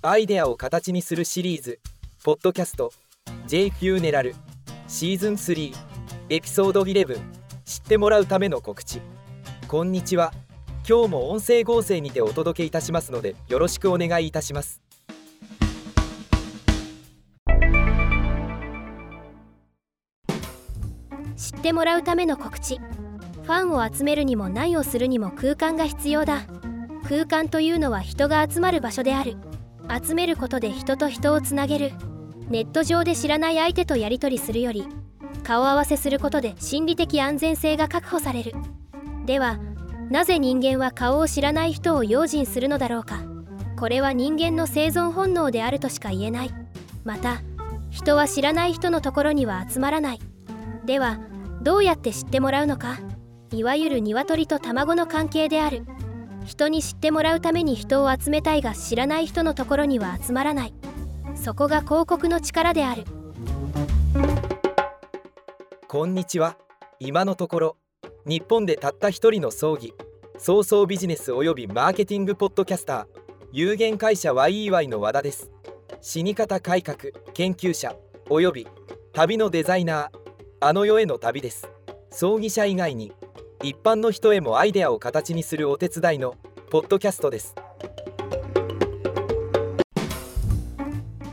アイデアを形にするシリーズ。ポッドキャスト。J フューネラルシー。ズン3エピソード11知ってもらうための告知。こんにちは。今日も音声合成にてお届けいたしますのでよろしくお願いいたします。知ってもらうための告知。ファンを集めるにも何をするにも空間が必要だ。空間というのは人が集まる場所である。集めることで人と人をつなげる。ネット上で知らない相手とやり取りするより顔合わせすることで心理的安全性が確保される。ではなぜ人間は顔を知らない人を用心するのだろうか。これは人間の生存本能であるとしか言えない。また人は知らない人のところには集まらない。ではどうやって知ってもらうのか。いわゆる鶏と卵の関係である。人に知ってもらうために人を集めたいが知らない人のところには集まらない。そこが広告の力である。こんにちは。今のところ日本でたった一人の葬儀早々ビジネスおよびマーケティングポッドキャスター有限会社 YEY の和田です。死に方改革研究者および旅のデザイナーあの世への旅です。葬儀者以外に一般の人へもアイデアを形にするお手伝いのポッドキャストです。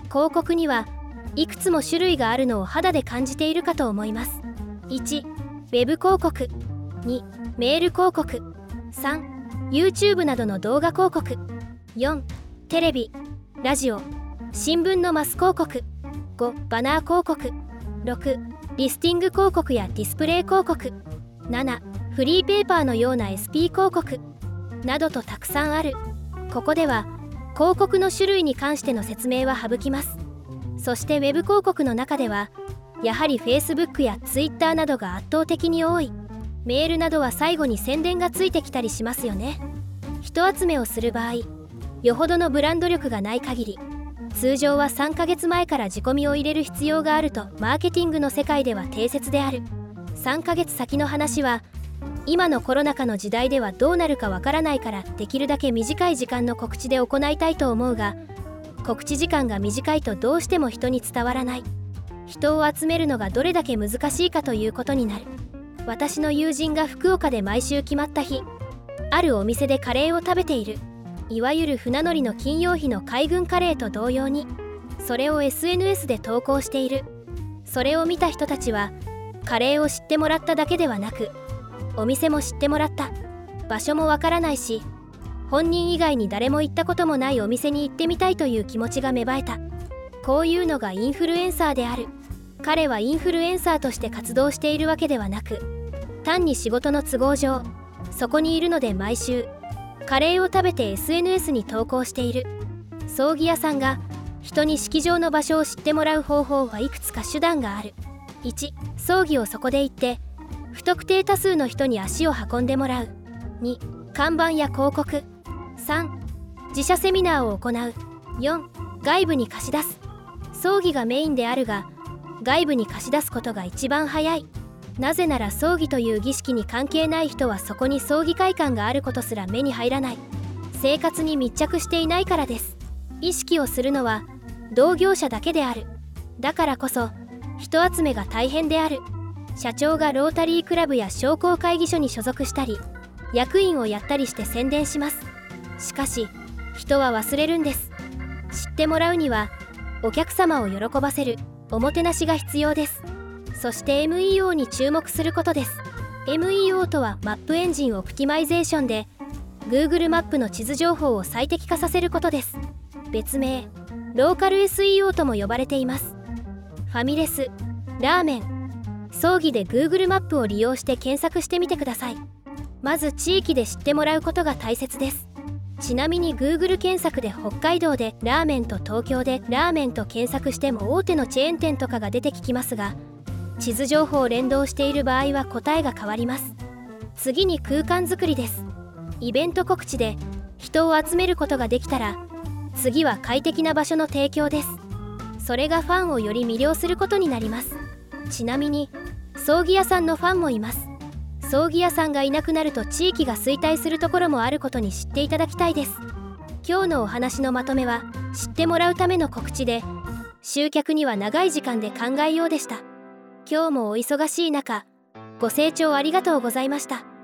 広告にはいくつも種類があるのを肌で感じているかと思います。1ウェブ広告。2メール広告。3 YouTube などの動画広告。4テレビ。ラジオ。新聞のマス広告。5バナー広告。6リスティング広告やディスプレイ広告。7フリーペーパーのような SP 広告などとたくさんある。ここでは広告の種類に関しての説明は省きます。そして Web 広告の中ではやはり Facebook や Twitter などが圧倒的に多い。メールなどは最後に宣伝がついてきたりしますよね。人集めをする場合よほどのブランド力がない限り通常は3ヶ月前から仕込みを入れる必要があるとマーケティングの世界では定説である。3ヶ月先の話は今のコロナ禍の時代ではどうなるかわからないからできるだけ短い時間の告知で行いたいと思うが告知時間が短いとどうしても人に伝わらない。人を集めるのがどれだけ難しいかということになる。私の友人が福岡で毎週決まった日あるお店でカレーを食べている。いわゆる船乗りの金曜日の海軍カレーと同様にそれを SNS で投稿している。それを見た人たちはカレーを知ってもらっただけではなくお店も知ってもらった。場所もわからないし本人以外に誰も行ったこともないお店に行ってみたいという気持ちが芽生えた。こういうのがインフルエンサーである。彼はインフルエンサーとして活動しているわけではなく単に仕事の都合上そこにいるので毎週カレーを食べて SNS に投稿している。葬儀屋さんが人に式場の場所を知ってもらう方法はいくつか手段がある。1葬儀をそこで行って不特定多数の人に足を運んでもらう。2看板や広告。3自社セミナーを行う。4外部に貸し出す。葬儀がメインであるが外部に貸し出すことが一番早い。なぜなら葬儀という儀式に関係ない人はそこに葬儀会館があることすら目に入らない。生活に密着していないからです。意識をするのは同業者だけである。だからこそ人集めが大変である。社長がロータリークラブや商工会議所に所属したり役員をやったりして宣伝します。しかし人は忘れるんです。知ってもらうにはお客様を喜ばせるおもてなしが必要です。そして MEO に注目することです。MEO とは Map Engine Optimization で Google マップの地図情報を最適化させることです。別名ローカル SEO とも呼ばれています。ファミレスラーメン葬儀で Google マップを利用して検索してみてください。まず地域で知ってもらうことが大切です。ちなみに Google 検索で北海道でラーメンと東京でラーメンと検索しても大手のチェーン店とかが出てきますが地図情報を連動している場合は答えが変わります。次に空間づくりです。イベント告知で人を集めることができたら次は快適な場所の提供です。それがファンをより魅了することになります。ちなみに葬儀屋さんのファンもいます。葬儀屋さんがいなくなると地域が衰退するところもあることに知っていただきたいです。今日のお話のまとめは知ってもらうための告知で集客には長い時間で考えようでした。今日もお忙しい中ご清聴ありがとうございました。